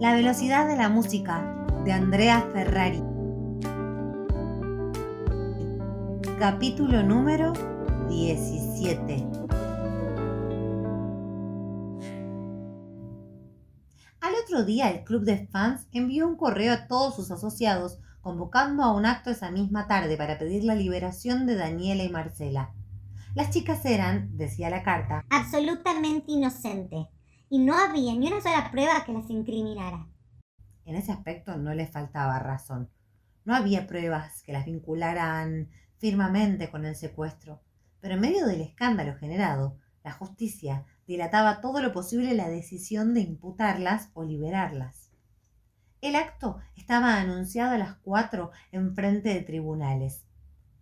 La velocidad de la música de Andrea Ferrari. Capítulo número 17. Al otro día el club de fans envió un correo a todos sus asociados convocando a un acto esa misma tarde para pedir la liberación de Daniela y Marcela. Las chicas eran, decía la carta, absolutamente inocentes y no había ni una sola prueba que las incriminara. En ese aspecto no les faltaba razón. No había pruebas que las vincularan firmemente con el secuestro, pero en medio del escándalo generado, la justicia dilataba todo lo posible la decisión de imputarlas o liberarlas. El acto estaba anunciado a las cuatro en frente de tribunales.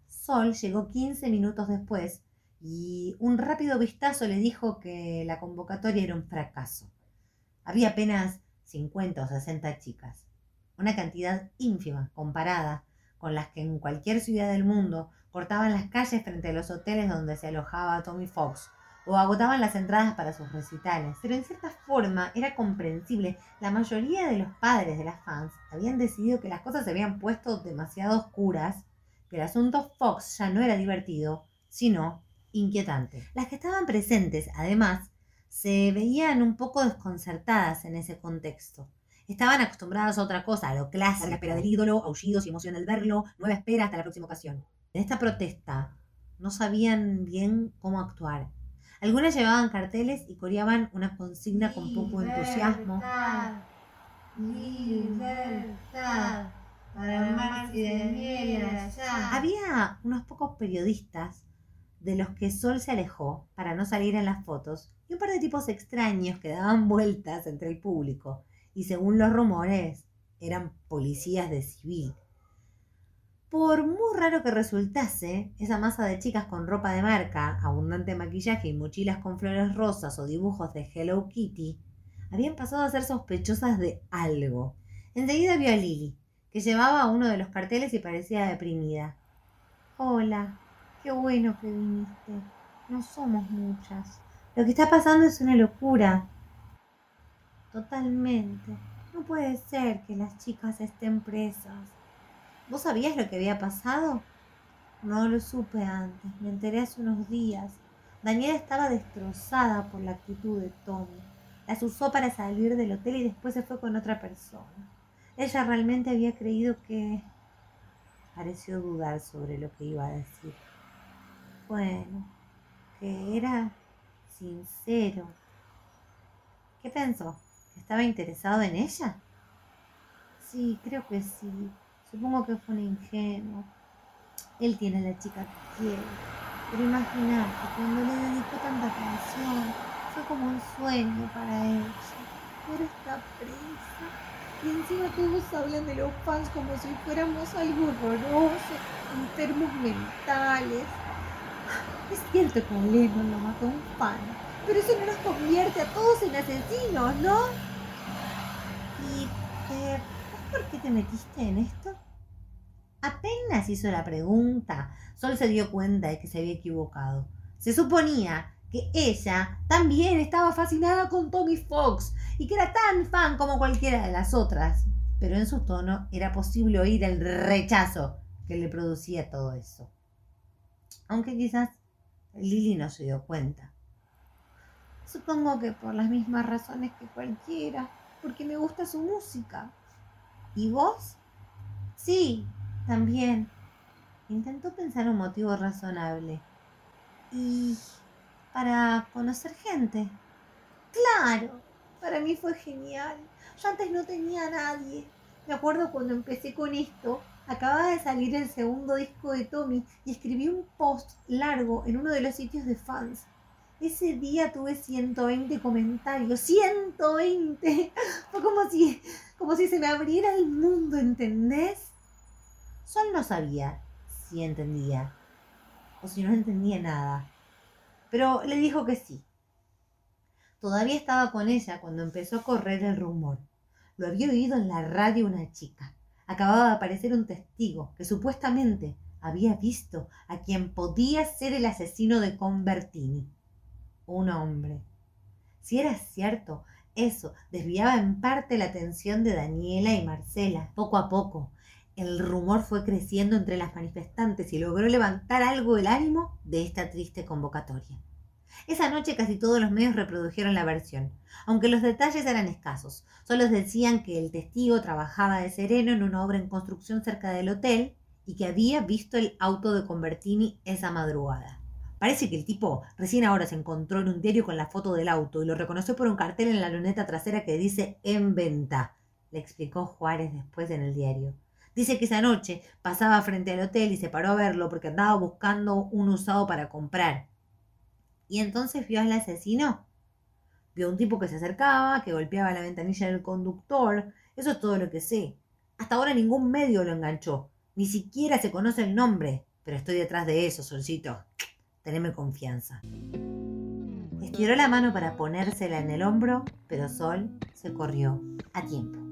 Sol llegó quince minutos después y un rápido vistazo le dijo que la convocatoria era un fracaso. Había apenas 50 o 60 chicas, una cantidad ínfima comparada con las que en cualquier ciudad del mundo cortaban las calles frente a los hoteles donde se alojaba Tommy Fox o agotaban las entradas para sus recitales. Pero en cierta forma era comprensible. La mayoría de los padres de las fans habían decidido que las cosas se habían puesto demasiado oscuras, que el asunto Fox ya no era divertido, sino inquietante. Las que estaban presentes, además, se veían un poco desconcertadas en ese contexto. Estaban acostumbradas a otra cosa, a lo clásico. A la espera del ídolo, aullidos y emoción al verlo, nueva espera hasta la próxima ocasión. En esta protesta no sabían bien cómo actuar. Algunas llevaban carteles y coreaban una consigna con poco entusiasmo. Libertad para Había unos pocos periodistas de los que Sol se alejó para no salir en las fotos, y un par de tipos extraños que daban vueltas entre el público, y según los rumores, eran policías de civil. Por muy raro que resultase, esa masa de chicas con ropa de marca, abundante maquillaje y mochilas con flores rosas o dibujos de Hello Kitty, habían pasado a ser sospechosas de algo. Enseguida vio a Lily, que llevaba uno de los carteles y parecía deprimida. Hola, Qué bueno que viniste. No somos muchas. Lo que está pasando es una locura. Totalmente. No puede ser que las chicas estén presas. ¿Vos sabías lo que había pasado? No lo supe antes. Me enteré hace unos días. Daniela estaba destrozada por la actitud de Tommy. Las usó para salir del hotel y después se fue con otra persona. Ella realmente había creído que... Pareció dudar sobre lo que iba a decir. Bueno, que era sincero. ¿Qué pensó? ¿Que estaba interesado en ella? Sí, creo que sí. Supongo que fue un ingenuo. Él tiene a la chica que quiere. Pero imagínate, cuando le dedicó tanta atención, fue como un sueño para ella. Pero está presa. Y encima todos hablan de los fans como si fuéramos algo horroroso, enfermos mentales. Es cierto que a Lennon lo mató un fan, pero eso no nos convierte a todos en asesinos, ¿no? ¿Y por qué te metiste en esto? Apenas hizo la pregunta, Sol se dio cuenta de que se había equivocado. Se suponía que ella también estaba fascinada con Tommy Fox y que era tan fan como cualquiera de las otras, pero en su tono era posible oír el rechazo que le producía todo eso. Aunque quizás Lily no se dio cuenta. Supongo que por las mismas razones que cualquiera, porque me gusta su música. ¿Y vos? Sí, también. Intentó pensar un motivo razonable. Y para conocer gente. Claro, para mí fue genial. Yo antes no tenía a nadie. Me acuerdo cuando empecé con esto, Acababa de salir el segundo disco de Tommy y escribí un post largo en uno de los sitios de fans. Ese día tuve 120 comentarios. ¡120! Fue como si, como si se me abriera el mundo, ¿entendés? Sol no sabía si entendía o si no entendía nada. Pero le dijo que sí. Todavía estaba con ella cuando empezó a correr el rumor. Lo había oído en la radio una chica acababa de aparecer un testigo que supuestamente había visto a quien podía ser el asesino de Convertini. Un hombre. Si era cierto, eso desviaba en parte la atención de Daniela y Marcela. Poco a poco, el rumor fue creciendo entre las manifestantes y logró levantar algo el ánimo de esta triste convocatoria. Esa noche casi todos los medios reprodujeron la versión, aunque los detalles eran escasos. Solo decían que el testigo trabajaba de sereno en una obra en construcción cerca del hotel y que había visto el auto de Convertini esa madrugada. Parece que el tipo recién ahora se encontró en un diario con la foto del auto y lo reconoció por un cartel en la luneta trasera que dice en venta, le explicó Juárez después en el diario. Dice que esa noche pasaba frente al hotel y se paró a verlo porque andaba buscando un usado para comprar. ¿Y entonces vio al asesino? Vio un tipo que se acercaba, que golpeaba la ventanilla del conductor. Eso es todo lo que sé. Hasta ahora ningún medio lo enganchó. Ni siquiera se conoce el nombre. Pero estoy detrás de eso, Solcito. Teneme confianza. Estiró la mano para ponérsela en el hombro, pero Sol se corrió a tiempo.